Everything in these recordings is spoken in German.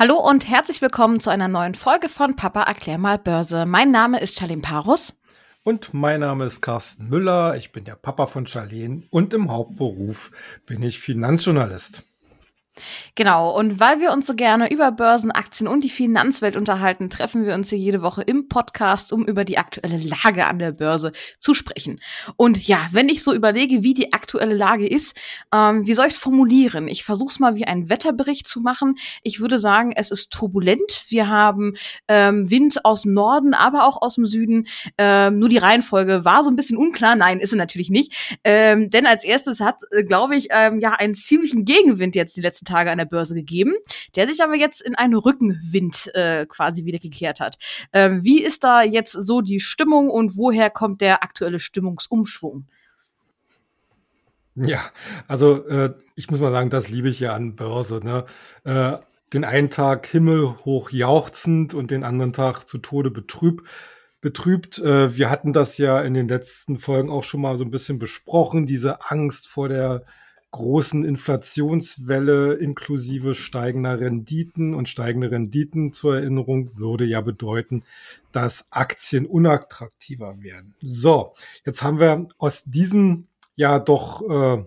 Hallo und herzlich willkommen zu einer neuen Folge von Papa erklär mal Börse. Mein Name ist Charlene Parus. Und mein Name ist Carsten Müller. Ich bin der Papa von Charlene und im Hauptberuf bin ich Finanzjournalist. Genau, und weil wir uns so gerne über Börsen, Aktien und die Finanzwelt unterhalten, treffen wir uns hier jede Woche im Podcast, um über die aktuelle Lage an der Börse zu sprechen. Und ja, wenn ich so überlege, wie die aktuelle Lage ist, ähm, wie soll ich es formulieren? Ich versuche es mal wie einen Wetterbericht zu machen. Ich würde sagen, es ist turbulent. Wir haben ähm, Wind aus dem Norden, aber auch aus dem Süden. Ähm, nur die Reihenfolge war so ein bisschen unklar. Nein, ist sie natürlich nicht. Ähm, denn als erstes hat, äh, glaube ich, ähm, ja einen ziemlichen Gegenwind jetzt die letzten Tage an der Börse gegeben, der sich aber jetzt in einen Rückenwind äh, quasi wieder gekehrt hat. Ähm, wie ist da jetzt so die Stimmung und woher kommt der aktuelle Stimmungsumschwung? Ja, also äh, ich muss mal sagen, das liebe ich ja an Börse. Ne? Äh, den einen Tag himmelhoch jauchzend und den anderen Tag zu Tode betrübt. betrübt. Äh, wir hatten das ja in den letzten Folgen auch schon mal so ein bisschen besprochen, diese Angst vor der großen Inflationswelle inklusive steigender Renditen und steigende Renditen zur Erinnerung würde ja bedeuten, dass Aktien unattraktiver werden. So, jetzt haben wir aus diesem ja doch äh,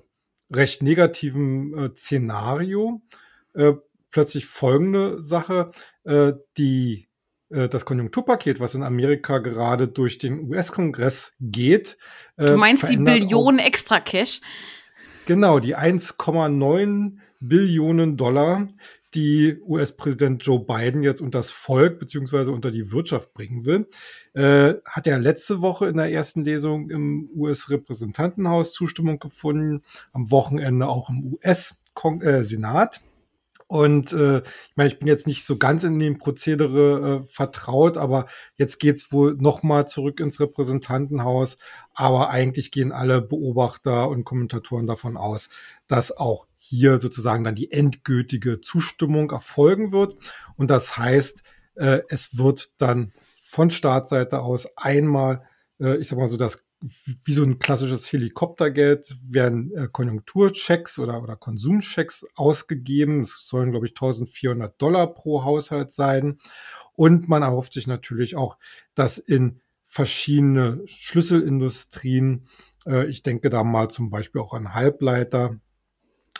recht negativen äh, Szenario äh, plötzlich folgende Sache, äh, die äh, das Konjunkturpaket, was in Amerika gerade durch den US-Kongress geht. Äh, du meinst die Billionen extra Cash? Genau, die 1,9 Billionen Dollar, die US-Präsident Joe Biden jetzt unter das Volk beziehungsweise unter die Wirtschaft bringen will, äh, hat er letzte Woche in der ersten Lesung im US-Repräsentantenhaus Zustimmung gefunden, am Wochenende auch im US-Senat. Und äh, ich meine, ich bin jetzt nicht so ganz in dem Prozedere äh, vertraut, aber jetzt geht's wohl noch mal zurück ins Repräsentantenhaus. Aber eigentlich gehen alle Beobachter und Kommentatoren davon aus, dass auch hier sozusagen dann die endgültige Zustimmung erfolgen wird. Und das heißt, äh, es wird dann von Startseite aus einmal, äh, ich sag mal so, das wie so ein klassisches Helikoptergeld werden äh, Konjunkturchecks oder, oder Konsumchecks ausgegeben. Es sollen, glaube ich, 1400 Dollar pro Haushalt sein. Und man erhofft sich natürlich auch, dass in verschiedene Schlüsselindustrien, äh, ich denke da mal zum Beispiel auch an Halbleiter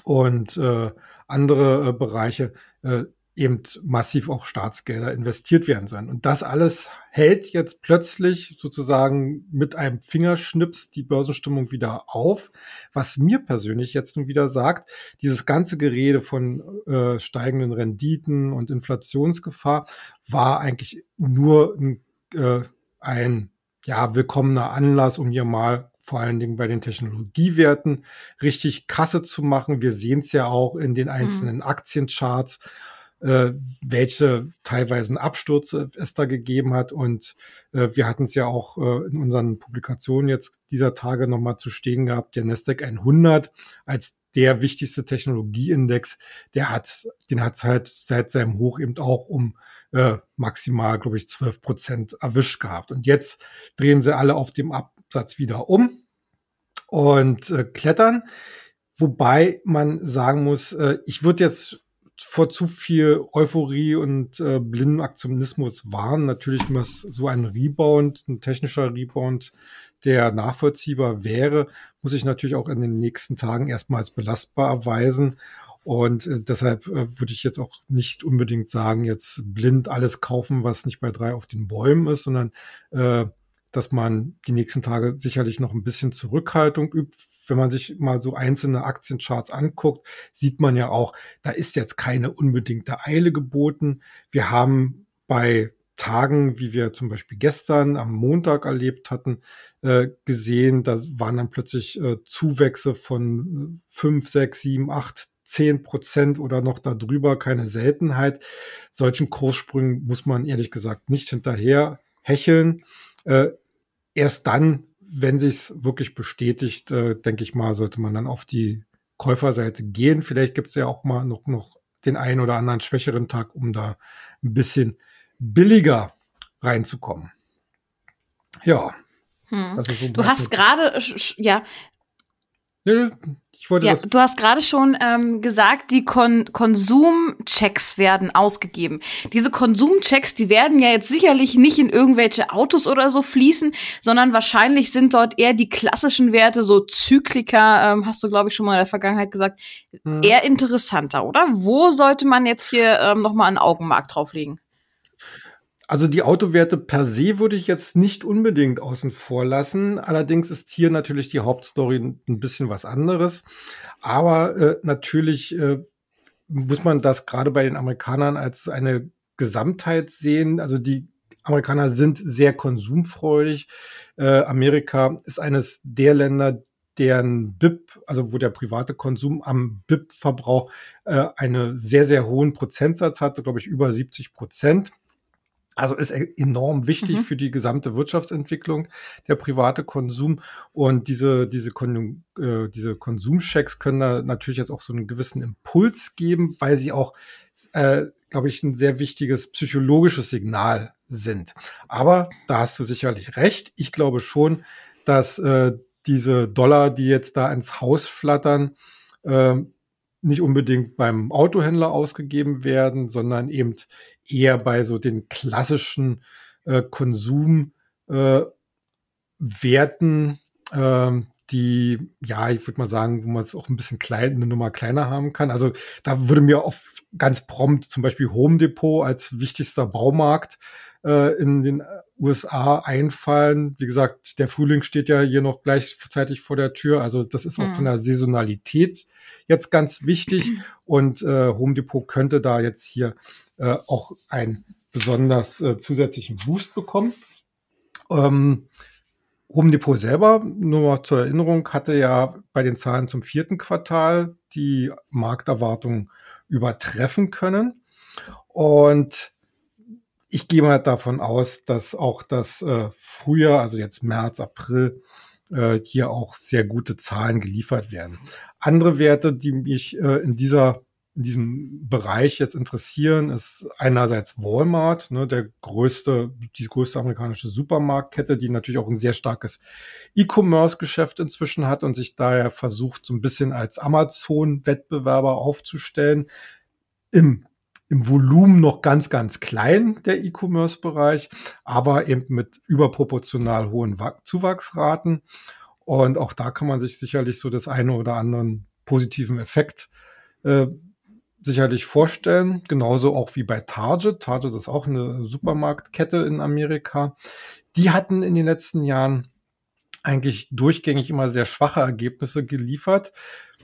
und äh, andere äh, Bereiche, äh, eben massiv auch Staatsgelder investiert werden sollen. Und das alles hält jetzt plötzlich sozusagen mit einem Fingerschnips die Börsenstimmung wieder auf. Was mir persönlich jetzt nun wieder sagt, dieses ganze Gerede von äh, steigenden Renditen und Inflationsgefahr war eigentlich nur ein, äh, ein ja, willkommener Anlass, um hier mal vor allen Dingen bei den Technologiewerten richtig Kasse zu machen. Wir sehen es ja auch in den mhm. einzelnen mhm. Aktiencharts äh, welche teilweise Abstürze es da gegeben hat. Und äh, wir hatten es ja auch äh, in unseren Publikationen jetzt dieser Tage nochmal zu stehen gehabt, der Nasdaq 100 als der wichtigste Technologieindex, der hat, den hat es halt seit seinem Hoch eben auch um äh, maximal, glaube ich, 12 Prozent erwischt gehabt. Und jetzt drehen sie alle auf dem Absatz wieder um und äh, klettern. Wobei man sagen muss, äh, ich würde jetzt vor zu viel Euphorie und äh, blinden Aktionismus warnen. Natürlich muss so ein Rebound, ein technischer Rebound, der nachvollziehbar wäre, muss ich natürlich auch in den nächsten Tagen erstmal als belastbar erweisen. Und äh, deshalb äh, würde ich jetzt auch nicht unbedingt sagen, jetzt blind alles kaufen, was nicht bei drei auf den Bäumen ist, sondern äh, dass man die nächsten Tage sicherlich noch ein bisschen Zurückhaltung übt. Wenn man sich mal so einzelne Aktiencharts anguckt, sieht man ja auch, da ist jetzt keine unbedingte Eile geboten. Wir haben bei Tagen, wie wir zum Beispiel gestern am Montag erlebt hatten, äh, gesehen, da waren dann plötzlich äh, Zuwächse von fünf, sechs, sieben, acht, zehn Prozent oder noch darüber, keine Seltenheit. Solchen Kurssprüngen muss man ehrlich gesagt nicht hinterher hecheln. Äh, erst dann, wenn sich's wirklich bestätigt, äh, denke ich mal, sollte man dann auf die Käuferseite gehen. Vielleicht gibt es ja auch mal noch, noch den einen oder anderen schwächeren Tag, um da ein bisschen billiger reinzukommen. Ja. Hm. So du hast gerade, ja, Nee, ich wollte ja, das. Du hast gerade schon ähm, gesagt, die Kon Konsumchecks werden ausgegeben. Diese Konsumchecks, die werden ja jetzt sicherlich nicht in irgendwelche Autos oder so fließen, sondern wahrscheinlich sind dort eher die klassischen Werte, so Zyklika, ähm, hast du, glaube ich, schon mal in der Vergangenheit gesagt, hm. eher interessanter, oder? Wo sollte man jetzt hier ähm, noch mal ein Augenmark drauflegen? Also die Autowerte per se würde ich jetzt nicht unbedingt außen vor lassen. Allerdings ist hier natürlich die Hauptstory ein bisschen was anderes. Aber äh, natürlich äh, muss man das gerade bei den Amerikanern als eine Gesamtheit sehen. Also die Amerikaner sind sehr konsumfreudig. Äh, Amerika ist eines der Länder, deren BIP, also wo der private Konsum am BIP-Verbrauch äh, einen sehr, sehr hohen Prozentsatz hat, glaube ich über 70 Prozent. Also ist enorm wichtig mhm. für die gesamte Wirtschaftsentwicklung der private Konsum und diese diese, Kon äh, diese Konsumchecks können da natürlich jetzt auch so einen gewissen Impuls geben, weil sie auch, äh, glaube ich, ein sehr wichtiges psychologisches Signal sind. Aber da hast du sicherlich recht. Ich glaube schon, dass äh, diese Dollar, die jetzt da ins Haus flattern, äh, nicht unbedingt beim Autohändler ausgegeben werden, sondern eben eher bei so den klassischen äh, Konsumwerten, äh, die, ja, ich würde mal sagen, wo man es auch ein bisschen klein, eine Nummer kleiner haben kann. Also da würde mir oft ganz prompt zum Beispiel Home Depot als wichtigster Baumarkt äh, in den USA einfallen. Wie gesagt, der Frühling steht ja hier noch gleichzeitig vor der Tür. Also das ist auch mhm. von der Saisonalität jetzt ganz wichtig. Und äh, Home Depot könnte da jetzt hier äh, auch einen besonders äh, zusätzlichen Boost bekommen. Ähm, Home Depot selber, nur mal zur Erinnerung, hatte ja bei den Zahlen zum vierten Quartal die Markterwartung übertreffen können. Und ich gehe mal davon aus, dass auch das äh, Frühjahr, also jetzt März, April, äh, hier auch sehr gute Zahlen geliefert werden. Andere Werte, die mich äh, in dieser in diesem Bereich jetzt interessieren, ist einerseits Walmart, ne, der größte, die größte amerikanische Supermarktkette, die natürlich auch ein sehr starkes E-Commerce-Geschäft inzwischen hat und sich daher versucht, so ein bisschen als Amazon-Wettbewerber aufzustellen. Im, Im Volumen noch ganz, ganz klein, der E-Commerce-Bereich, aber eben mit überproportional hohen Zuwachsraten. Und auch da kann man sich sicherlich so das eine oder anderen positiven Effekt äh, sicherlich vorstellen. Genauso auch wie bei Target. Target ist auch eine Supermarktkette in Amerika. Die hatten in den letzten Jahren eigentlich durchgängig immer sehr schwache Ergebnisse geliefert.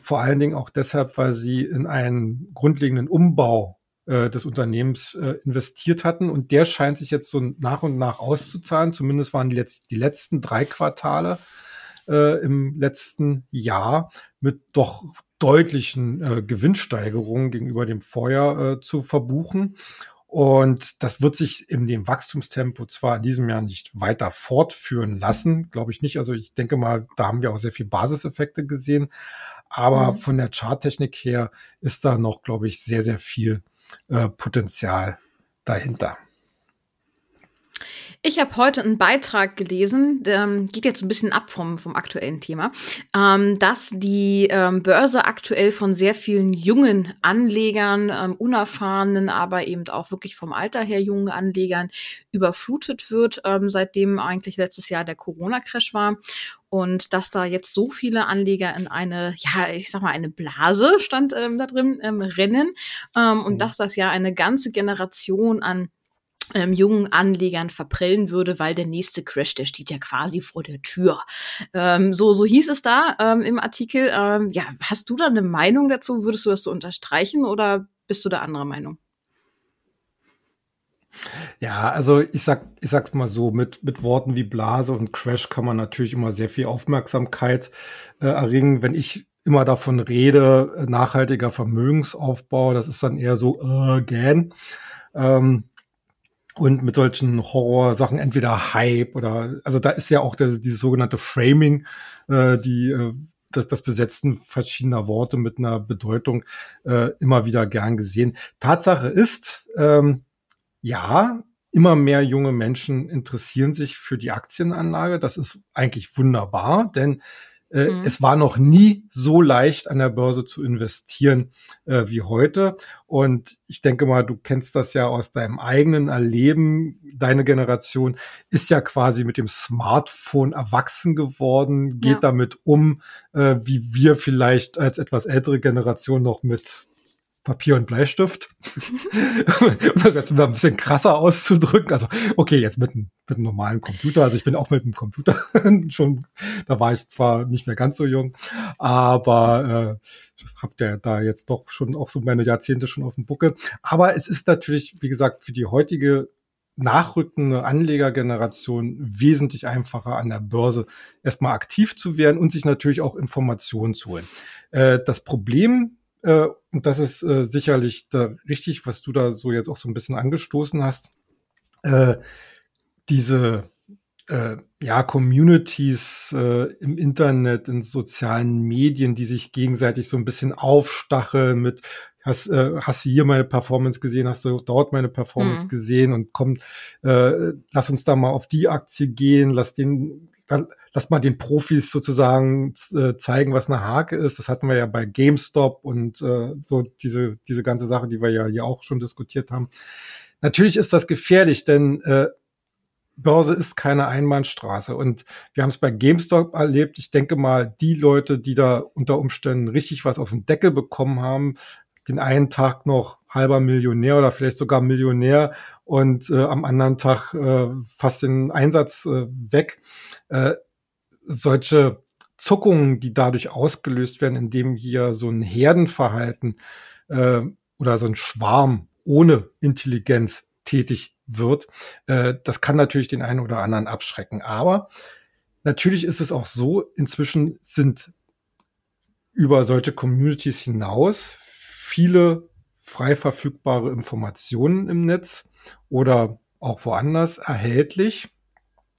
Vor allen Dingen auch deshalb, weil sie in einen grundlegenden Umbau äh, des Unternehmens äh, investiert hatten. Und der scheint sich jetzt so nach und nach auszuzahlen. Zumindest waren die, letzt, die letzten drei Quartale äh, im letzten Jahr mit doch deutlichen äh, Gewinnsteigerungen gegenüber dem Vorjahr äh, zu verbuchen. Und das wird sich in dem Wachstumstempo zwar in diesem Jahr nicht weiter fortführen lassen, glaube ich nicht. Also ich denke mal, da haben wir auch sehr viel Basiseffekte gesehen. Aber mhm. von der Charttechnik her ist da noch, glaube ich, sehr, sehr viel äh, Potenzial dahinter. Ich habe heute einen Beitrag gelesen, der ähm, geht jetzt ein bisschen ab vom, vom aktuellen Thema, ähm, dass die ähm, Börse aktuell von sehr vielen jungen Anlegern, ähm, unerfahrenen, aber eben auch wirklich vom Alter her jungen Anlegern überflutet wird, ähm, seitdem eigentlich letztes Jahr der Corona-Crash war und dass da jetzt so viele Anleger in eine, ja, ich sag mal, eine Blase stand ähm, da drin, ähm, rennen ähm, und mhm. dass das ja eine ganze Generation an ähm, jungen Anlegern verprellen würde, weil der nächste Crash, der steht ja quasi vor der Tür. Ähm, so, so hieß es da ähm, im Artikel. Ähm, ja, hast du da eine Meinung dazu? Würdest du das so unterstreichen oder bist du da anderer Meinung? Ja, also ich sag, ich sag's mal so, mit, mit Worten wie Blase und Crash kann man natürlich immer sehr viel Aufmerksamkeit äh, erringen. Wenn ich immer davon rede, äh, nachhaltiger Vermögensaufbau, das ist dann eher so äh, gähn. Ähm, und mit solchen Horrorsachen entweder Hype oder also da ist ja auch der, dieses sogenannte Framing, äh, die äh, das, das Besetzen verschiedener Worte mit einer Bedeutung äh, immer wieder gern gesehen. Tatsache ist, ähm, ja, immer mehr junge Menschen interessieren sich für die Aktienanlage. Das ist eigentlich wunderbar, denn äh, mhm. Es war noch nie so leicht an der Börse zu investieren äh, wie heute. Und ich denke mal, du kennst das ja aus deinem eigenen Erleben. Deine Generation ist ja quasi mit dem Smartphone erwachsen geworden, geht ja. damit um, äh, wie wir vielleicht als etwas ältere Generation noch mit Papier und Bleistift. um das jetzt mal ein bisschen krasser auszudrücken. Also, okay, jetzt mit, einem, mit einem normalen Computer. Also ich bin auch mit einem Computer schon, da war ich zwar nicht mehr ganz so jung, aber äh, habt ja da jetzt doch schon auch so meine Jahrzehnte schon auf dem Buckel. Aber es ist natürlich, wie gesagt, für die heutige nachrückende Anlegergeneration wesentlich einfacher an der Börse erstmal aktiv zu werden und sich natürlich auch Informationen zu holen. Äh, das Problem äh, und das ist äh, sicherlich da richtig, was du da so jetzt auch so ein bisschen angestoßen hast. Äh, diese äh, ja, Communities äh, im Internet, in sozialen Medien, die sich gegenseitig so ein bisschen aufstacheln mit hast, äh, hast du hier meine Performance gesehen, hast du dort meine Performance mhm. gesehen und komm, äh, lass uns da mal auf die Aktie gehen, lass den dann lass mal den Profis sozusagen äh, zeigen, was eine Hake ist. Das hatten wir ja bei GameStop und äh, so diese, diese ganze Sache, die wir ja hier auch schon diskutiert haben. Natürlich ist das gefährlich, denn äh, Börse ist keine Einbahnstraße. Und wir haben es bei GameStop erlebt. Ich denke mal, die Leute, die da unter Umständen richtig was auf den Deckel bekommen haben, den einen Tag noch halber Millionär oder vielleicht sogar Millionär und äh, am anderen Tag äh, fast den Einsatz äh, weg. Äh, solche Zuckungen, die dadurch ausgelöst werden, indem hier so ein Herdenverhalten äh, oder so ein Schwarm ohne Intelligenz tätig wird, äh, das kann natürlich den einen oder anderen abschrecken. Aber natürlich ist es auch so, inzwischen sind über solche Communities hinaus viele frei verfügbare Informationen im Netz oder auch woanders erhältlich.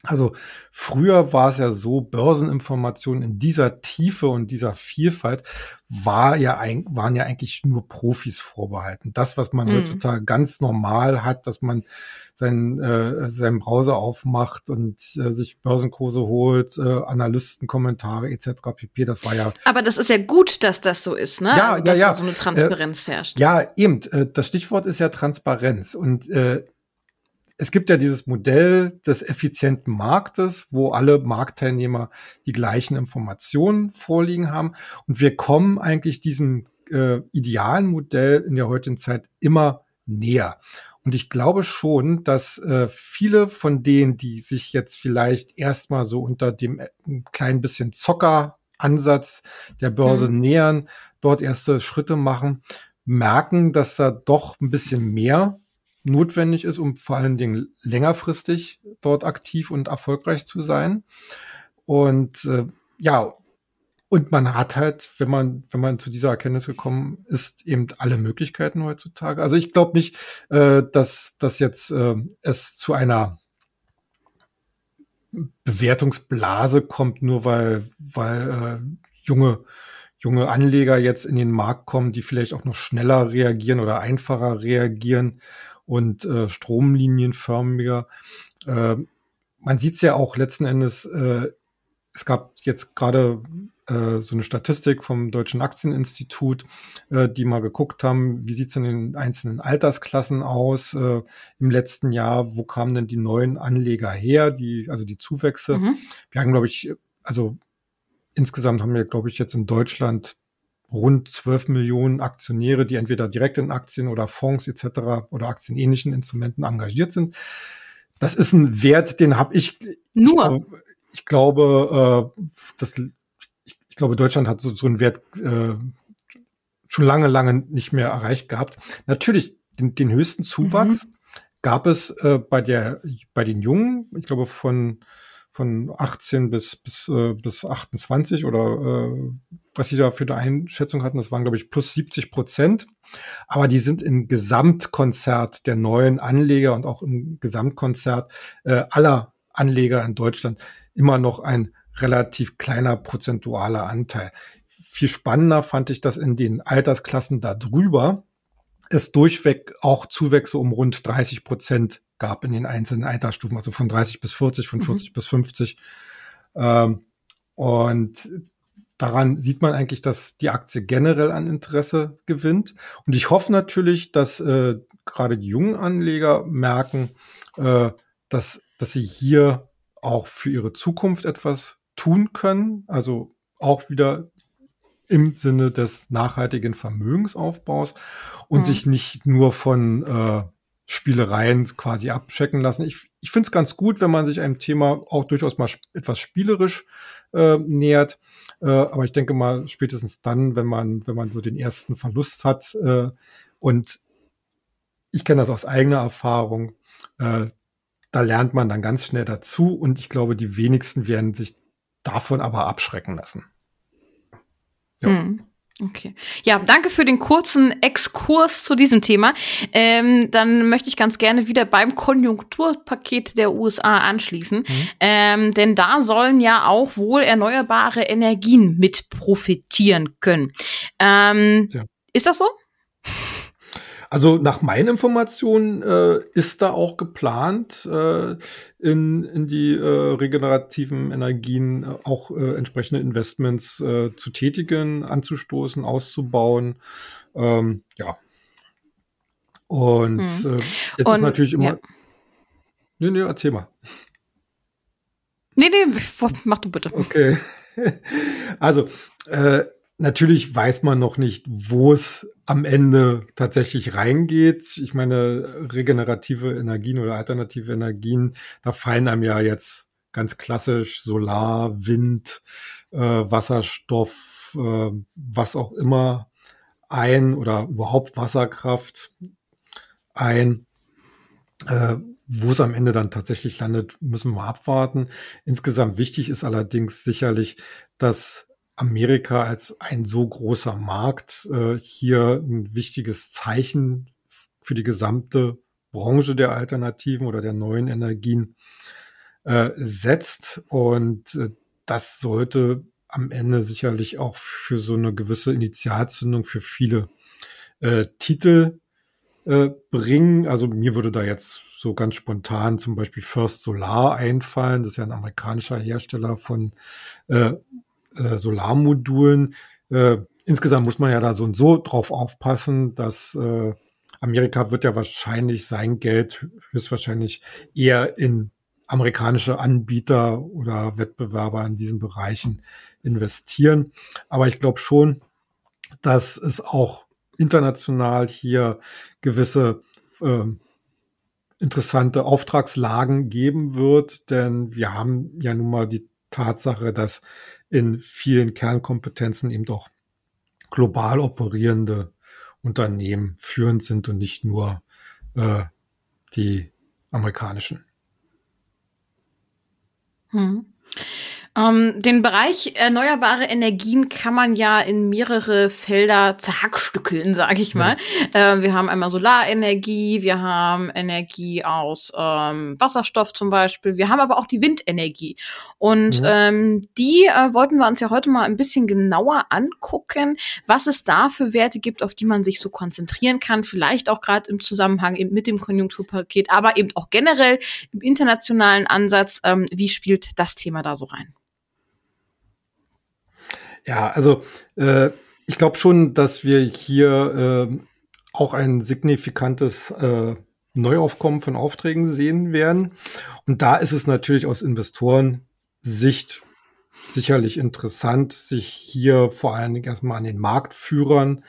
Also früher war es ja so, Börseninformationen in dieser Tiefe und dieser Vielfalt war ja waren ja eigentlich nur Profis vorbehalten. Das, was man mhm. heutzutage ganz normal hat, dass man seinen, äh, seinen Browser aufmacht und äh, sich Börsenkurse holt, äh, Analystenkommentare etc. pp. Das war ja. Aber das ist ja gut, dass das so ist, ne? Ja, also, dass ja, ja. so eine Transparenz äh, herrscht. Ja, eben. Äh, das Stichwort ist ja Transparenz und äh, es gibt ja dieses Modell des effizienten Marktes, wo alle Marktteilnehmer die gleichen Informationen vorliegen haben. Und wir kommen eigentlich diesem äh, idealen Modell in der heutigen Zeit immer näher. Und ich glaube schon, dass äh, viele von denen, die sich jetzt vielleicht erstmal so unter dem äh, kleinen bisschen Zocker-Ansatz der Börse mhm. nähern, dort erste Schritte machen, merken, dass da doch ein bisschen mehr notwendig ist, um vor allen Dingen längerfristig dort aktiv und erfolgreich zu sein. Und äh, ja, und man hat halt, wenn man, wenn man zu dieser Erkenntnis gekommen ist, eben alle Möglichkeiten heutzutage. Also ich glaube nicht, äh, dass, dass jetzt äh, es zu einer Bewertungsblase kommt, nur weil, weil äh, junge, junge Anleger jetzt in den Markt kommen, die vielleicht auch noch schneller reagieren oder einfacher reagieren und äh, stromlinienförmiger. Äh, man sieht es ja auch letzten Endes, äh, es gab jetzt gerade äh, so eine Statistik vom Deutschen Aktieninstitut, äh, die mal geguckt haben, wie sieht es in den einzelnen Altersklassen aus äh, im letzten Jahr, wo kamen denn die neuen Anleger her, die, also die Zuwächse. Mhm. Wir haben, glaube ich, also insgesamt haben wir, glaube ich, jetzt in Deutschland rund 12 Millionen Aktionäre, die entweder direkt in Aktien oder Fonds etc. oder aktienähnlichen Instrumenten engagiert sind. Das ist ein Wert, den habe ich nur. Ich, ich glaube, äh, das, ich, ich, glaube, Deutschland hat so, so einen Wert äh, schon lange, lange nicht mehr erreicht gehabt. Natürlich den, den höchsten Zuwachs mhm. gab es äh, bei der bei den Jungen. Ich glaube von von 18 bis bis äh, bis 28 oder äh, was sie da für eine Einschätzung hatten, das waren, glaube ich, plus 70 Prozent. Aber die sind im Gesamtkonzert der neuen Anleger und auch im Gesamtkonzert äh, aller Anleger in Deutschland immer noch ein relativ kleiner prozentualer Anteil. Viel spannender fand ich, dass in den Altersklassen darüber es durchweg auch Zuwächse um rund 30 Prozent gab in den einzelnen Altersstufen, also von 30 bis 40, von 40 mhm. bis 50. Ähm, und daran sieht man eigentlich, dass die Aktie generell an Interesse gewinnt. Und ich hoffe natürlich, dass äh, gerade die jungen Anleger merken, äh, dass, dass sie hier auch für ihre Zukunft etwas tun können. Also auch wieder im Sinne des nachhaltigen Vermögensaufbaus und mhm. sich nicht nur von äh, Spielereien quasi abchecken lassen. Ich, ich finde es ganz gut, wenn man sich einem Thema auch durchaus mal etwas spielerisch äh, nähert. Äh, aber ich denke mal, spätestens dann, wenn man, wenn man so den ersten Verlust hat äh, und ich kenne das aus eigener Erfahrung, äh, da lernt man dann ganz schnell dazu und ich glaube, die wenigsten werden sich davon aber abschrecken lassen. Ja. Hm. Okay. Ja, danke für den kurzen Exkurs zu diesem Thema. Ähm, dann möchte ich ganz gerne wieder beim Konjunkturpaket der USA anschließen. Mhm. Ähm, denn da sollen ja auch wohl erneuerbare Energien mit profitieren können. Ähm, ja. Ist das so? Also nach meinen Informationen äh, ist da auch geplant, äh, in, in die äh, regenerativen Energien äh, auch äh, entsprechende Investments äh, zu tätigen, anzustoßen, auszubauen. Ähm, ja. Und hm. äh, jetzt Und, ist natürlich immer. Ja. Nee, nee, erzähl mal. Nee, nee, mach du bitte. Okay. Also, äh, Natürlich weiß man noch nicht, wo es am Ende tatsächlich reingeht. Ich meine, regenerative Energien oder alternative Energien, da fallen einem ja jetzt ganz klassisch Solar, Wind, äh, Wasserstoff, äh, was auch immer ein oder überhaupt Wasserkraft ein. Äh, wo es am Ende dann tatsächlich landet, müssen wir abwarten. Insgesamt wichtig ist allerdings sicherlich, dass Amerika als ein so großer Markt äh, hier ein wichtiges Zeichen für die gesamte Branche der Alternativen oder der neuen Energien äh, setzt. Und äh, das sollte am Ende sicherlich auch für so eine gewisse Initialzündung für viele äh, Titel äh, bringen. Also mir würde da jetzt so ganz spontan zum Beispiel First Solar einfallen. Das ist ja ein amerikanischer Hersteller von äh, äh, Solarmodulen. Äh, insgesamt muss man ja da so und so drauf aufpassen, dass äh, Amerika wird ja wahrscheinlich sein Geld höchstwahrscheinlich eher in amerikanische Anbieter oder Wettbewerber in diesen Bereichen investieren. Aber ich glaube schon, dass es auch international hier gewisse äh, interessante Auftragslagen geben wird, denn wir haben ja nun mal die Tatsache, dass in vielen Kernkompetenzen eben doch global operierende Unternehmen führend sind und nicht nur äh, die amerikanischen. Hm. Ähm, den Bereich erneuerbare Energien kann man ja in mehrere Felder zerhackstückeln, sage ich mal. Ja. Äh, wir haben einmal Solarenergie, wir haben Energie aus ähm, Wasserstoff zum Beispiel, wir haben aber auch die Windenergie. Und mhm. ähm, die äh, wollten wir uns ja heute mal ein bisschen genauer angucken, was es da für Werte gibt, auf die man sich so konzentrieren kann, vielleicht auch gerade im Zusammenhang eben mit dem Konjunkturpaket, aber eben auch generell im internationalen Ansatz. Ähm, wie spielt das Thema da so rein? Ja, also äh, ich glaube schon, dass wir hier äh, auch ein signifikantes äh, Neuaufkommen von Aufträgen sehen werden. Und da ist es natürlich aus Investorensicht sicherlich interessant, sich hier vor allen Dingen erstmal an den Marktführern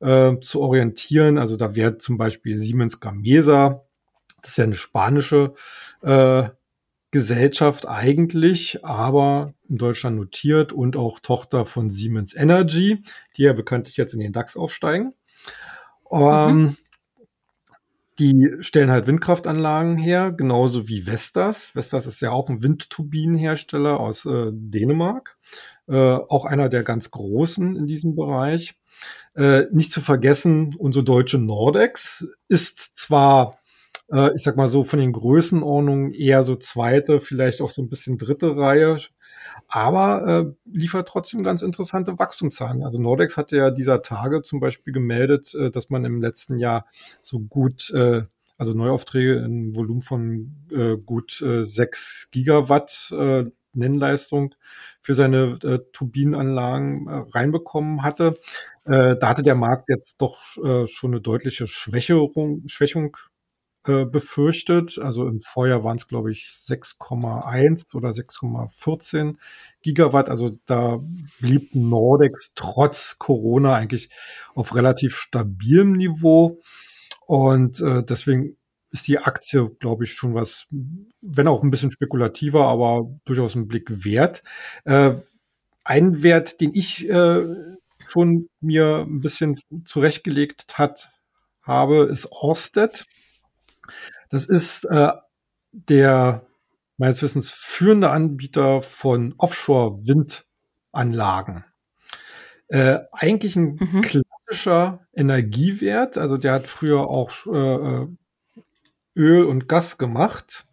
äh, zu orientieren. Also da wäre zum Beispiel Siemens Gamesa, das ist ja eine spanische äh, Gesellschaft eigentlich, aber in Deutschland notiert und auch Tochter von Siemens Energy, die ja bekanntlich jetzt in den DAX aufsteigen. Ähm, mhm. Die stellen halt Windkraftanlagen her, genauso wie Vestas. Vestas ist ja auch ein Windturbinenhersteller aus äh, Dänemark, äh, auch einer der ganz großen in diesem Bereich. Äh, nicht zu vergessen, unsere deutsche Nordex ist zwar äh, ich sag mal so von den Größenordnungen eher so zweite, vielleicht auch so ein bisschen dritte Reihe, aber äh, liefert trotzdem ganz interessante Wachstumszahlen. Also Nordex hatte ja dieser Tage zum Beispiel gemeldet, äh, dass man im letzten Jahr so gut, äh, also Neuaufträge in Volumen von äh, gut äh, 6 Gigawatt äh, Nennleistung für seine äh, Turbinenanlagen äh, reinbekommen hatte. Äh, da hatte der Markt jetzt doch äh, schon eine deutliche Schwächerung, Schwächung äh, befürchtet. Also im Vorjahr waren es, glaube ich, 6,1 oder 6,14 Gigawatt. Also da blieb Nordex trotz Corona eigentlich auf relativ stabilem Niveau. Und äh, deswegen ist die Aktie, glaube ich, schon was, wenn auch ein bisschen spekulativer, aber durchaus ein Blick wert. Äh, ein Wert, den ich äh, schon mir ein bisschen zurechtgelegt hat, habe, ist Orsted. Das ist äh, der meines Wissens führende Anbieter von Offshore-Windanlagen. Äh, eigentlich ein mhm. klassischer Energiewert, also der hat früher auch äh, Öl und Gas gemacht,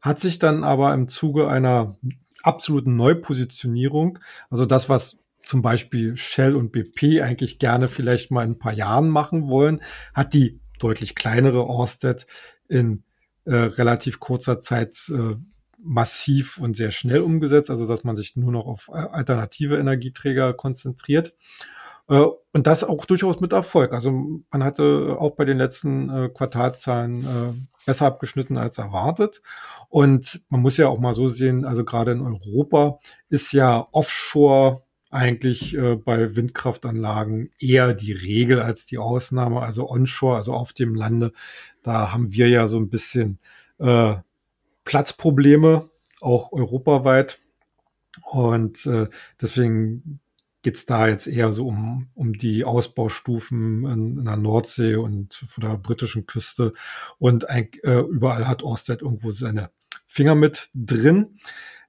hat sich dann aber im Zuge einer absoluten Neupositionierung, also das, was zum Beispiel Shell und BP eigentlich gerne vielleicht mal in ein paar Jahren machen wollen, hat die deutlich kleinere Orsted in äh, relativ kurzer Zeit äh, massiv und sehr schnell umgesetzt, also dass man sich nur noch auf äh, alternative Energieträger konzentriert. Äh, und das auch durchaus mit Erfolg. Also man hatte auch bei den letzten äh, Quartalzahlen besser abgeschnitten als erwartet. Und man muss ja auch mal so sehen, also gerade in Europa ist ja Offshore eigentlich bei Windkraftanlagen eher die Regel als die Ausnahme. Also onshore, also auf dem Lande, da haben wir ja so ein bisschen äh, Platzprobleme, auch europaweit. Und äh, deswegen geht's da jetzt eher so um, um die Ausbaustufen in, in der Nordsee und von der britischen Küste. Und ein, äh, überall hat Orsted irgendwo seine Finger mit drin.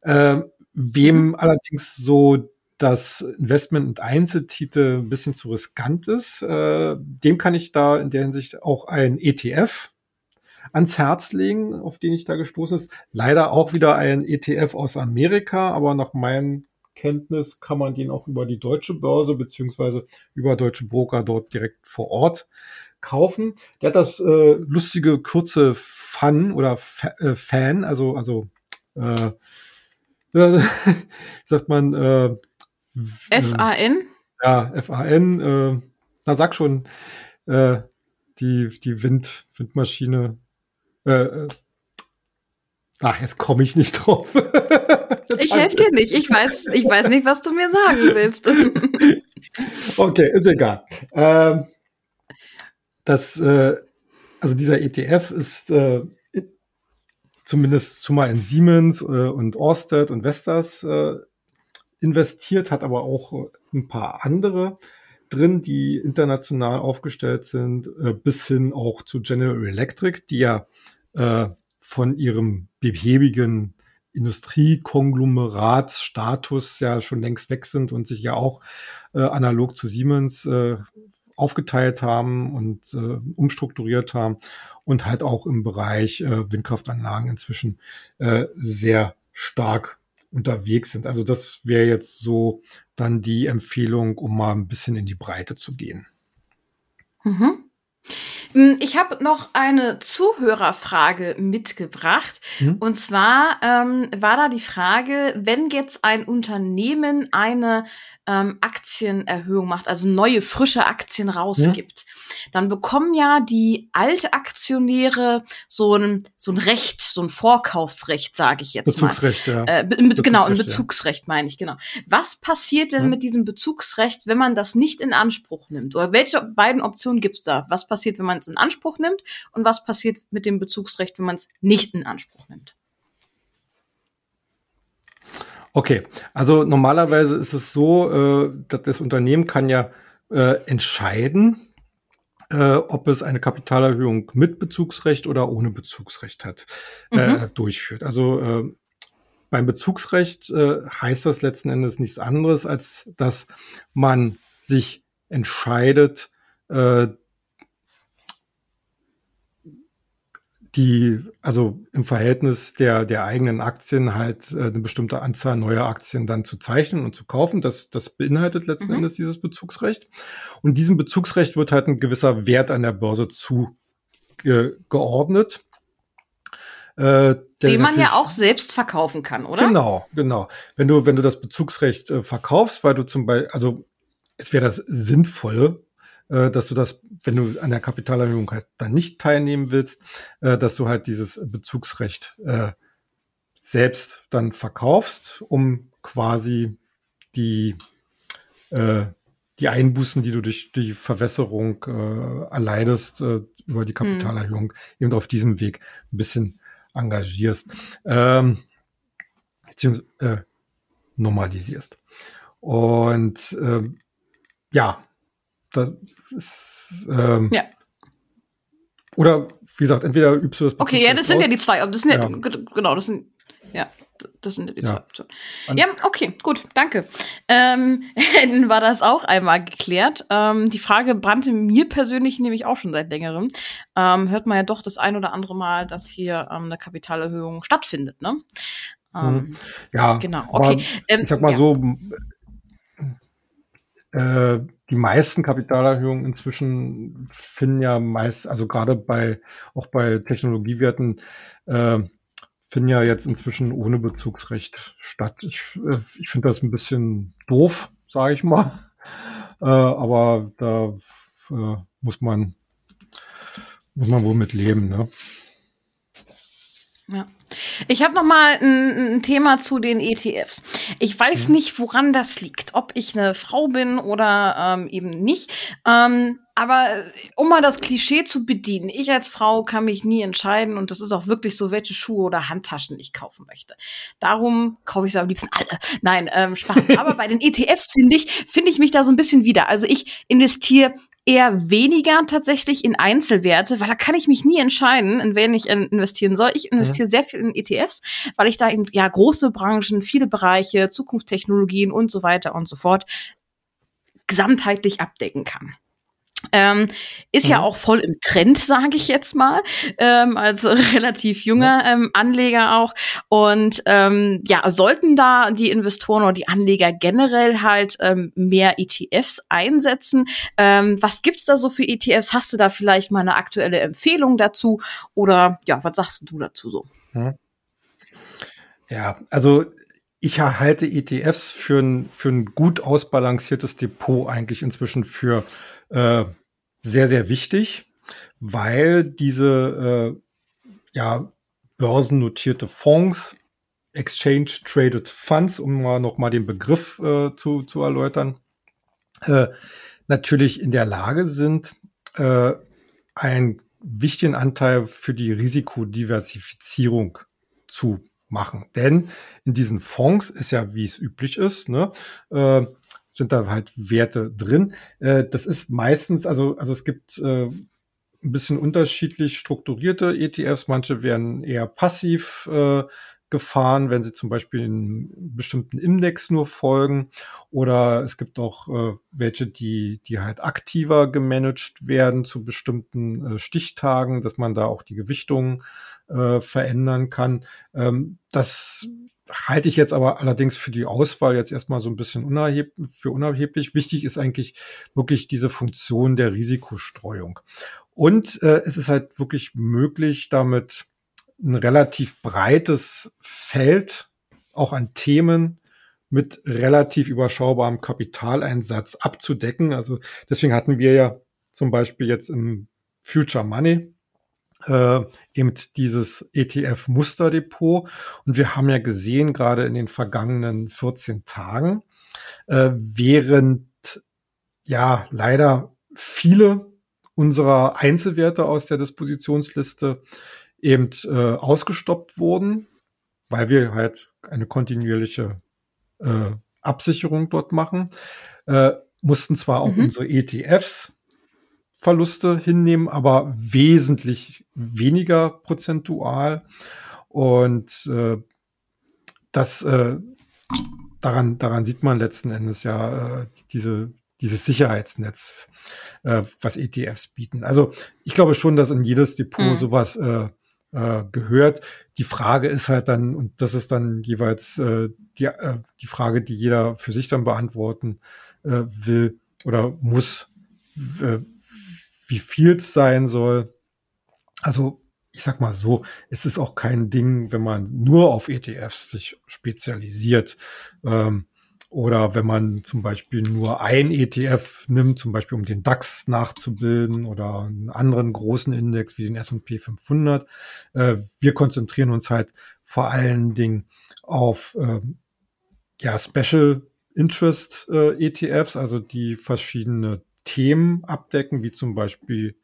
Äh, wem mhm. allerdings so das Investment und Einzeltitel ein bisschen zu riskant ist, äh, dem kann ich da in der Hinsicht auch ein ETF ans Herz legen, auf den ich da gestoßen ist. Leider auch wieder ein ETF aus Amerika, aber nach meinem Kenntnis kann man den auch über die deutsche Börse beziehungsweise über deutsche Broker dort direkt vor Ort kaufen. Der hat das äh, lustige kurze Fun oder Fa äh, Fan, also also äh, wie sagt man äh, F-A-N? Ja, F-A-N. Äh, na, sag schon, äh, die, die Wind, Windmaschine. Äh, äh, ach, jetzt komme ich nicht drauf. ich helfe dir nicht. Ich weiß, ich weiß nicht, was du mir sagen willst. okay, ist egal. Ähm, das, äh, also dieser ETF ist äh, zumindest zumal in Siemens äh, und Orsted und Vestas äh, investiert, hat aber auch äh, ein paar andere drin, die international aufgestellt sind, äh, bis hin auch zu General Electric, die ja äh, von ihrem behäbigen Industriekonglomeratsstatus ja schon längst weg sind und sich ja auch äh, analog zu Siemens äh, aufgeteilt haben und äh, umstrukturiert haben und halt auch im Bereich Windkraftanlagen inzwischen sehr stark unterwegs sind. Also das wäre jetzt so dann die Empfehlung, um mal ein bisschen in die Breite zu gehen. Mhm. Hm, ich habe noch eine Zuhörerfrage mitgebracht. Mhm. Und zwar ähm, war da die Frage, wenn jetzt ein Unternehmen eine ähm, Aktienerhöhung macht, also neue frische Aktien rausgibt, ja. dann bekommen ja die Altaktionäre so ein so ein Recht, so ein Vorkaufsrecht, sage ich jetzt Bezugsrecht, mal. Ja. Äh, be Bezugsrecht, genau, ein Bezugsrecht ja. meine ich genau. Was passiert denn ja. mit diesem Bezugsrecht, wenn man das nicht in Anspruch nimmt? Oder welche beiden Optionen gibt's da? Was passiert, wenn man es in Anspruch nimmt und was passiert mit dem Bezugsrecht, wenn man es nicht in Anspruch nimmt? Okay, also normalerweise ist es so, äh, dass das Unternehmen kann ja äh, entscheiden, äh, ob es eine Kapitalerhöhung mit Bezugsrecht oder ohne Bezugsrecht hat, äh, mhm. durchführt. Also äh, beim Bezugsrecht äh, heißt das letzten Endes nichts anderes, als dass man sich entscheidet, äh, die, also im Verhältnis der, der eigenen Aktien halt äh, eine bestimmte Anzahl neuer Aktien dann zu zeichnen und zu kaufen. Das, das beinhaltet letzten mhm. Endes dieses Bezugsrecht. Und diesem Bezugsrecht wird halt ein gewisser Wert an der Börze zugeordnet. Äh, Den man ja auch selbst verkaufen kann, oder? Genau, genau. Wenn du, wenn du das Bezugsrecht äh, verkaufst, weil du zum Beispiel, also es wäre das Sinnvolle, äh, dass du das, wenn du an der Kapitalerhöhung halt dann nicht teilnehmen willst, äh, dass du halt dieses Bezugsrecht äh, selbst dann verkaufst, um quasi die, äh, die Einbußen, die du durch die Verwässerung äh, erleidest, äh, über die hm. Kapitalerhöhung, mhm. eben auf diesem Weg ein bisschen engagierst, ähm, beziehungsweise äh, normalisierst. Und ähm, ja, das ist, ähm, ja. Oder wie gesagt, entweder übst du das. Okay, ja, das sind aus. ja die zwei. Das sind ja, ja, genau, das sind ja, das sind die ja. zwei Optionen. ja, okay, gut, danke. Ähm, war das auch einmal geklärt. Ähm, die Frage brannte mir persönlich nämlich auch schon seit längerem. Ähm, hört man ja doch das ein oder andere Mal, dass hier ähm, eine Kapitalerhöhung stattfindet, ne? Ähm, ja, genau. Okay. Ähm, ich sag mal ja. so, äh, die meisten Kapitalerhöhungen inzwischen finden ja meist, also gerade bei auch bei Technologiewerten äh, finden ja jetzt inzwischen ohne Bezugsrecht statt. Ich, äh, ich finde das ein bisschen doof, sage ich mal. Äh, aber da äh, muss man muss man wohl mit leben, ne? Ja. Ich habe noch mal ein, ein, Thema zu den ETFs. Ich weiß mhm. nicht, woran das liegt, ob ich eine Frau bin oder ähm, eben nicht. Ähm, aber um mal das Klischee zu bedienen, ich als Frau kann mich nie entscheiden und das ist auch wirklich so, welche Schuhe oder Handtaschen ich kaufen möchte. Darum kaufe ich sie am liebsten alle. Nein, ähm, Spaß. Aber bei den ETFs finde ich, finde ich mich da so ein bisschen wieder. Also ich investiere eher weniger tatsächlich in Einzelwerte, weil da kann ich mich nie entscheiden, in wen ich investieren soll. Ich investiere mhm. sehr viel in ETFs, weil ich da eben ja große Branchen, viele Bereiche, Zukunftstechnologien und so weiter und so fort gesamtheitlich abdecken kann. Ähm, ist mhm. ja auch voll im Trend, sage ich jetzt mal, ähm, als relativ junger ähm, Anleger auch. Und ähm, ja, sollten da die Investoren oder die Anleger generell halt ähm, mehr ETFs einsetzen? Ähm, was gibt's da so für ETFs? Hast du da vielleicht mal eine aktuelle Empfehlung dazu? Oder ja, was sagst du dazu so? Mhm. Ja, also ich halte ETFs für ein, für ein gut ausbalanciertes Depot eigentlich inzwischen für äh, sehr, sehr wichtig, weil diese äh, ja, börsennotierte Fonds, Exchange Traded Funds, um mal nochmal den Begriff äh, zu, zu erläutern, äh, natürlich in der Lage sind, äh, einen wichtigen Anteil für die Risikodiversifizierung zu machen. Denn in diesen Fonds ist ja, wie es üblich ist, ne, äh, sind da halt Werte drin. Äh, das ist meistens, also, also es gibt äh, ein bisschen unterschiedlich strukturierte ETFs. Manche werden eher passiv äh, gefahren, wenn sie zum Beispiel in bestimmten Index nur folgen. Oder es gibt auch äh, welche, die, die halt aktiver gemanagt werden zu bestimmten äh, Stichtagen, dass man da auch die Gewichtung äh, verändern kann. Ähm, das halte ich jetzt aber allerdings für die Auswahl jetzt erstmal so ein bisschen unerheb für unerheblich. Wichtig ist eigentlich wirklich diese Funktion der Risikostreuung. Und äh, es ist halt wirklich möglich, damit ein relativ breites Feld auch an Themen mit relativ überschaubarem Kapitaleinsatz abzudecken. Also deswegen hatten wir ja zum Beispiel jetzt im Future Money äh, eben dieses ETF-Musterdepot. Und wir haben ja gesehen, gerade in den vergangenen 14 Tagen, äh, während ja leider viele unserer Einzelwerte aus der Dispositionsliste eben äh, ausgestoppt wurden, weil wir halt eine kontinuierliche äh, Absicherung dort machen, äh, mussten zwar auch mhm. unsere ETFs Verluste hinnehmen, aber wesentlich weniger prozentual. Und äh, das äh, daran, daran sieht man letzten Endes ja äh, diese, dieses Sicherheitsnetz, äh, was ETFs bieten. Also ich glaube schon, dass in jedes Depot mhm. sowas äh, äh, gehört. Die Frage ist halt dann, und das ist dann jeweils äh, die, äh, die Frage, die jeder für sich dann beantworten äh, will oder muss, äh, wie viel es sein soll. Also ich sag mal so, es ist auch kein Ding, wenn man nur auf ETFs sich spezialisiert. Ähm, oder wenn man zum Beispiel nur ein ETF nimmt, zum Beispiel um den DAX nachzubilden oder einen anderen großen Index wie den S&P 500. Äh, wir konzentrieren uns halt vor allen Dingen auf äh, ja, Special Interest äh, ETFs, also die verschiedene Themen abdecken, wie zum Beispiel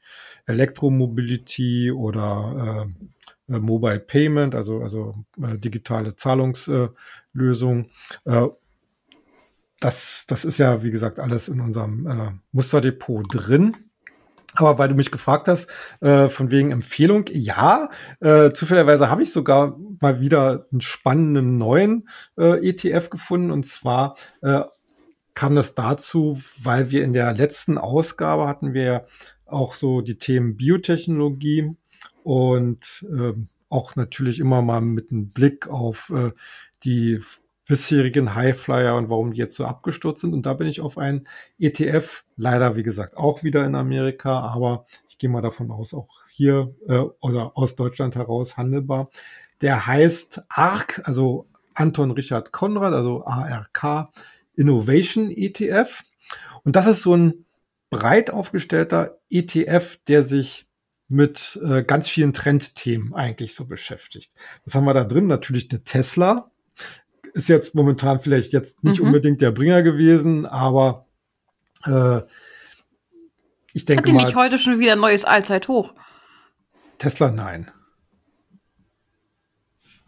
Elektromobility oder äh, äh Mobile Payment, also, also äh, digitale Zahlungslösungen. Äh, das, das ist ja, wie gesagt, alles in unserem äh, Musterdepot drin. Aber weil du mich gefragt hast, äh, von wegen Empfehlung, ja, äh, zufälligerweise habe ich sogar mal wieder einen spannenden neuen äh, ETF gefunden. Und zwar äh, kam das dazu, weil wir in der letzten Ausgabe hatten wir auch so die Themen Biotechnologie und äh, auch natürlich immer mal mit einem Blick auf äh, die bisherigen Highflyer und warum die jetzt so abgestürzt sind. Und da bin ich auf einen ETF, leider wie gesagt auch wieder in Amerika, aber ich gehe mal davon aus, auch hier äh, oder aus Deutschland heraus handelbar. Der heißt ARK, also Anton Richard Konrad, also ARK Innovation ETF. Und das ist so ein breit aufgestellter ETF, der sich mit äh, ganz vielen Trendthemen eigentlich so beschäftigt. Was haben wir da drin? Natürlich eine Tesla, ist jetzt momentan vielleicht jetzt nicht mhm. unbedingt der Bringer gewesen, aber äh, ich denke Hat die nicht heute schon wieder ein neues Allzeithoch? Tesla, nein.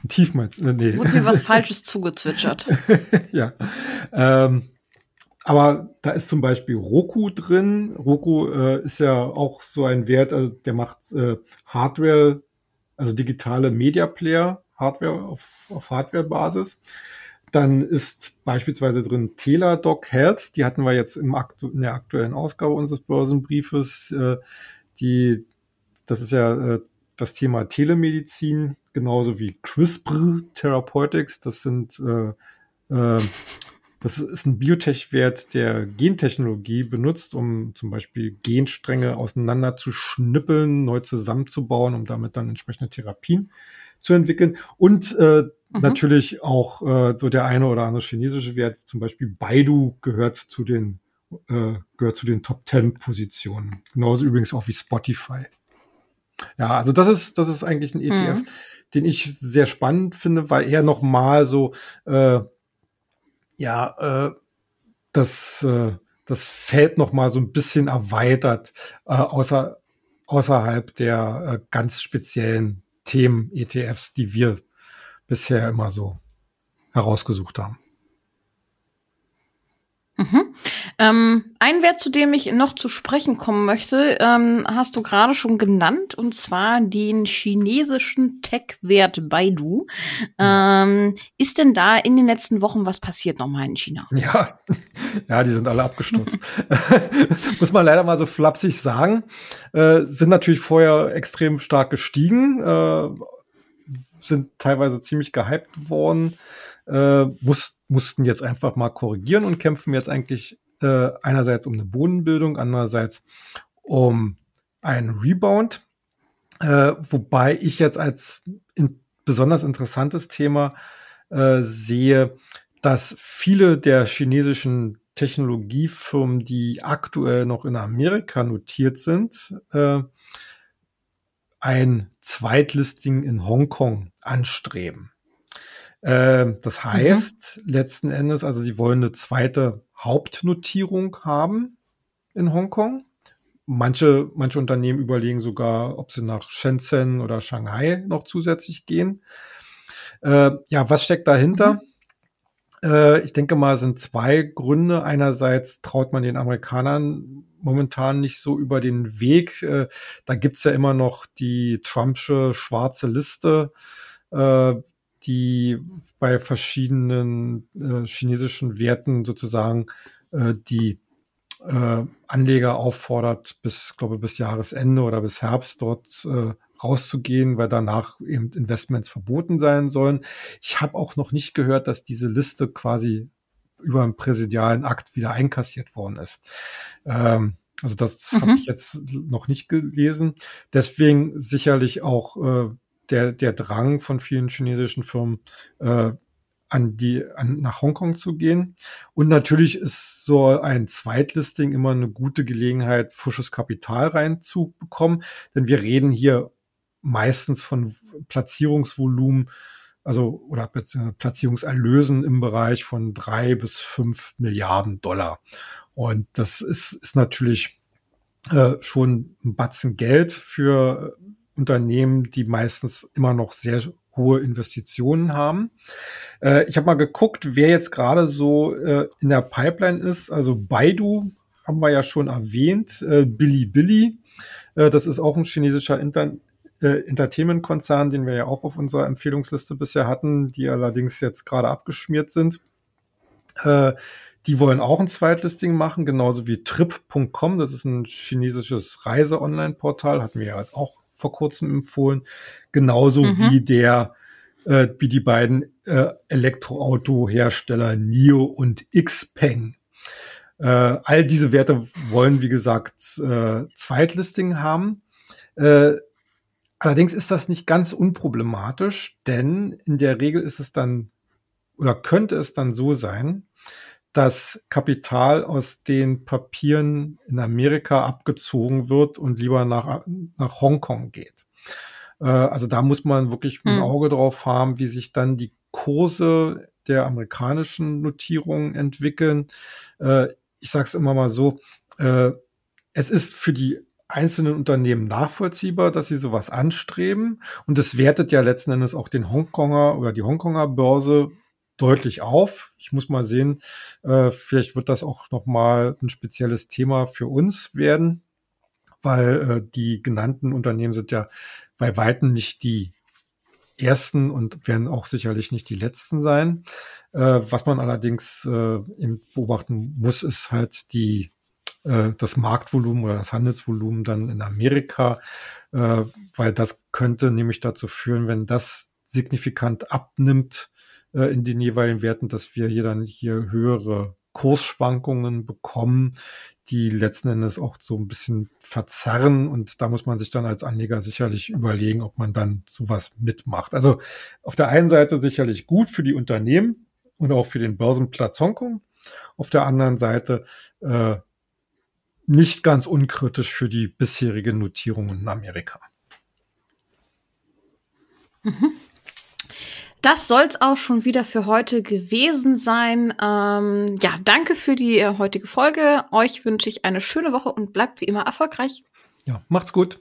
Tief meinst du? Nee. Wurde mir was Falsches zugezwitschert. ja. Ähm, aber da ist zum Beispiel Roku drin. Roku äh, ist ja auch so ein Wert, also der macht äh, Hardware, also digitale Media Player, Hardware auf, auf Hardware-Basis. Dann ist beispielsweise drin Teladoc Health, die hatten wir jetzt im Aktu in der aktuellen Ausgabe unseres Börsenbriefes. Äh, die, das ist ja äh, das Thema Telemedizin, genauso wie CRISPR Therapeutics. Das sind äh, äh, das ist ein Biotech-Wert, der Gentechnologie benutzt, um zum Beispiel Genstränge auseinander zu schnippeln, neu zusammenzubauen, um damit dann entsprechende Therapien zu entwickeln. Und äh, Mhm. Natürlich auch äh, so der eine oder andere chinesische Wert, zum Beispiel Baidu gehört zu den äh, gehört zu den Top 10 Positionen. Genauso übrigens auch wie Spotify. Ja, also das ist das ist eigentlich ein ETF, mhm. Den ich sehr spannend finde, weil er noch mal so äh, ja äh, das äh, das Feld noch mal so ein bisschen erweitert äh, außer außerhalb der äh, ganz speziellen Themen ETFs, die wir bisher immer so herausgesucht haben. Mhm. Ähm, ein Wert, zu dem ich noch zu sprechen kommen möchte, ähm, hast du gerade schon genannt, und zwar den chinesischen Tech-Wert Baidu. Ähm, ist denn da in den letzten Wochen was passiert nochmal in China? Ja, ja, die sind alle abgestürzt. Muss man leider mal so flapsig sagen. Äh, sind natürlich vorher extrem stark gestiegen. Äh, sind teilweise ziemlich gehypt worden, äh, muss, mussten jetzt einfach mal korrigieren und kämpfen jetzt eigentlich äh, einerseits um eine Bodenbildung, andererseits um einen Rebound. Äh, wobei ich jetzt als in, besonders interessantes Thema äh, sehe, dass viele der chinesischen Technologiefirmen, die aktuell noch in Amerika notiert sind, äh, ein Zweitlisting in Hongkong anstreben. Äh, das mhm. heißt, mhm. letzten Endes, also sie wollen eine zweite Hauptnotierung haben in Hongkong. Manche, manche Unternehmen überlegen sogar, ob sie nach Shenzhen oder Shanghai noch zusätzlich gehen. Äh, ja, was steckt dahinter? Mhm. Äh, ich denke mal, sind zwei Gründe. Einerseits traut man den Amerikanern momentan nicht so über den Weg. Äh, da gibt's ja immer noch die Trumpsche schwarze Liste, äh, die bei verschiedenen äh, chinesischen Werten sozusagen äh, die äh, Anleger auffordert, bis, glaube bis Jahresende oder bis Herbst dort äh, rauszugehen, weil danach eben Investments verboten sein sollen. Ich habe auch noch nicht gehört, dass diese Liste quasi über einen präsidialen Akt wieder einkassiert worden ist. Ähm, Also das mhm. habe ich jetzt noch nicht gelesen. Deswegen sicherlich auch äh, der, der Drang von vielen chinesischen Firmen, äh, an die, an, nach Hongkong zu gehen. Und natürlich ist so ein Zweitlisting immer eine gute Gelegenheit, frisches Kapital reinzubekommen, denn wir reden hier meistens von Platzierungsvolumen, also oder Platzierungserlösen im Bereich von drei bis fünf Milliarden Dollar. Und das ist, ist natürlich äh, schon ein Batzen Geld für Unternehmen, die meistens immer noch sehr hohe Investitionen haben. Äh, ich habe mal geguckt, wer jetzt gerade so äh, in der Pipeline ist. Also Baidu haben wir ja schon erwähnt, äh, Bilibili, äh, das ist auch ein chinesischer Inter Entertainment-Konzern, den wir ja auch auf unserer Empfehlungsliste bisher hatten, die allerdings jetzt gerade abgeschmiert sind. Die wollen auch ein Zweitlisting machen, genauso wie Trip.com. Das ist ein chinesisches Reise-Online-Portal, hatten wir ja jetzt auch vor kurzem empfohlen. Genauso mhm. wie der, äh, wie die beiden äh, Elektroauto-Hersteller NIO und Xpeng. Äh, all diese Werte wollen, wie gesagt, äh, Zweitlisting haben. Äh, allerdings ist das nicht ganz unproblematisch, denn in der Regel ist es dann oder könnte es dann so sein, dass Kapital aus den Papieren in Amerika abgezogen wird und lieber nach, nach Hongkong geht. Äh, also da muss man wirklich ein hm. Auge drauf haben, wie sich dann die Kurse der amerikanischen Notierungen entwickeln. Äh, ich sage es immer mal so, äh, es ist für die einzelnen Unternehmen nachvollziehbar, dass sie sowas anstreben. Und es wertet ja letzten Endes auch den Hongkonger oder die Hongkonger Börse deutlich auf. Ich muss mal sehen, äh, vielleicht wird das auch noch mal ein spezielles Thema für uns werden, weil äh, die genannten Unternehmen sind ja bei weitem nicht die ersten und werden auch sicherlich nicht die letzten sein. Äh, was man allerdings äh, beobachten muss, ist halt die äh, das Marktvolumen oder das Handelsvolumen dann in Amerika, äh, weil das könnte nämlich dazu führen, wenn das signifikant abnimmt, äh, in den jeweiligen Werten, dass wir hier dann hier höhere Kursschwankungen bekommen, die letzten Endes auch so ein bisschen verzerren. Und da muss man sich dann als Anleger sicherlich überlegen, ob man dann sowas mitmacht. Also auf der einen Seite sicherlich gut für die Unternehmen und auch für den Börsenplatz Hongkong. Auf der anderen Seite äh, nicht ganz unkritisch für die bisherigen Notierungen in Amerika. Mhm. Das soll's auch schon wieder für heute gewesen sein. Ähm, ja, danke für die äh, heutige Folge. Euch wünsche ich eine schöne Woche und bleibt wie immer erfolgreich. Ja, macht's gut.